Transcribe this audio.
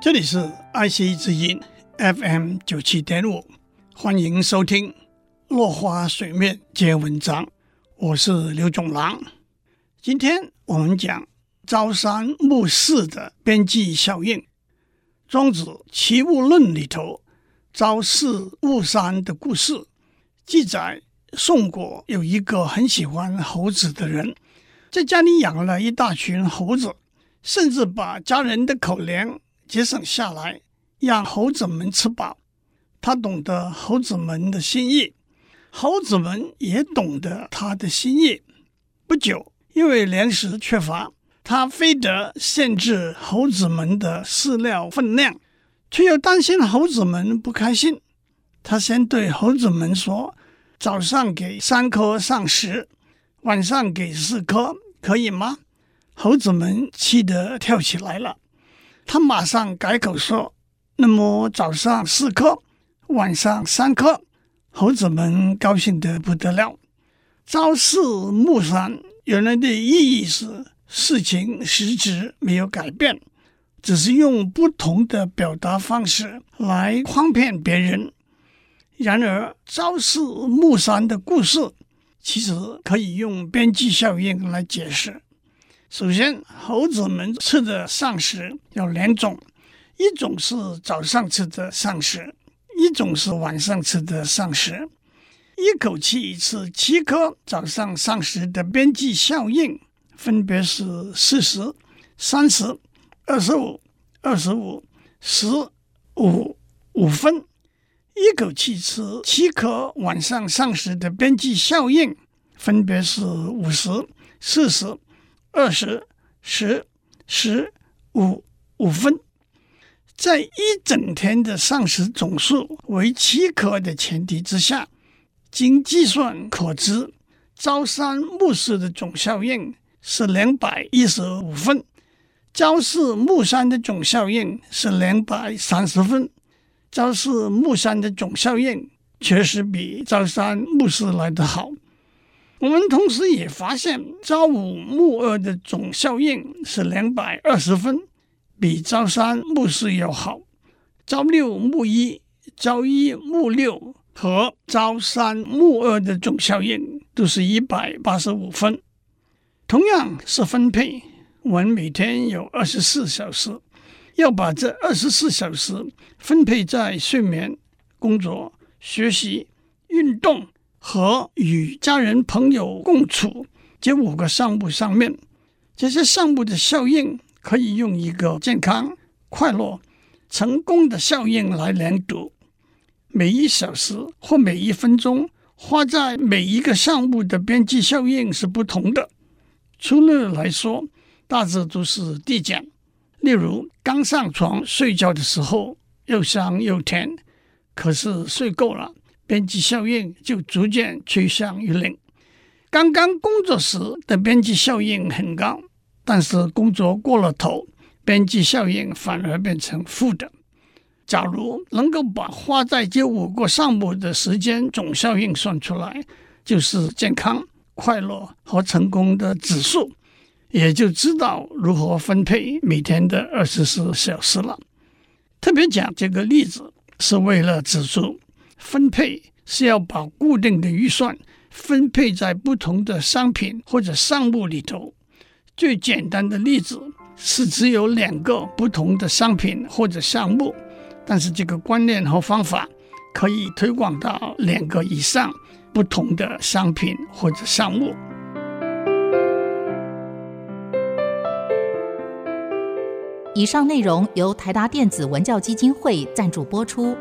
这里是爱惜之音 FM 九七点五，欢迎收听《落花水面皆文章》，我是刘总郎。今天我们讲朝三暮四的边际效应。庄子《齐物论》里头“朝四暮三”的故事，记载宋国有一个很喜欢猴子的人，在家里养了一大群猴子，甚至把家人的口粮。节省下来，让猴子们吃饱。他懂得猴子们的心意，猴子们也懂得他的心意。不久，因为粮食缺乏，他非得限制猴子们的饲料分量，却又担心猴子们不开心。他先对猴子们说：“早上给三颗上食，晚上给四颗，可以吗？”猴子们气得跳起来了。他马上改口说：“那么早上四颗，晚上三颗。”猴子们高兴得不得了。朝四暮三，原来的意义是事情实质没有改变，只是用不同的表达方式来诓骗别人。然而，朝四暮三的故事其实可以用边际效应来解释。首先，猴子们吃的膳食有两种，一种是早上吃的膳食，一种是晚上吃的膳食。一口气吃七颗早上膳食的边际效应，分别是四十、三十、二十五、二十五、十五、五分。一口气吃七颗晚上膳食的边际效应，分别是五十、四十。二十、十、十五、五分，在一整天的膳食总数为七颗的前提之下，经计算可知，朝三暮四的总效应是两百一十五分，朝四暮三的总效应是两百三十分，朝四暮三的总效应确实比朝三暮四来得好。我们同时也发现，朝五暮二的总效应是两百二十分，比朝三暮四要好。朝六暮一、朝一暮六和朝三暮二的总效应都是一百八十五分。同样是分配，我们每天有二十四小时，要把这二十四小时分配在睡眠、工作、学习、运动。和与家人朋友共处这五个项目上面，这些项目的效应可以用一个健康、快乐、成功的效应来量度。每一小时或每一分钟花在每一个项目的边际效应是不同的。粗略来说，大致都是递减。例如，刚上床睡觉的时候又香又甜，可是睡够了。边际效应就逐渐趋向于零。刚刚工作时的边际效应很高，但是工作过了头，边际效应反而变成负的。假如能够把花在这五个项目的时间总效应算出来，就是健康、快乐和成功的指数，也就知道如何分配每天的二十四小时了。特别讲这个例子，是为了指出。分配是要把固定的预算分配在不同的商品或者项目里头。最简单的例子是只有两个不同的商品或者项目，但是这个观念和方法可以推广到两个以上不同的商品或者项目。以上内容由台达电子文教基金会赞助播出。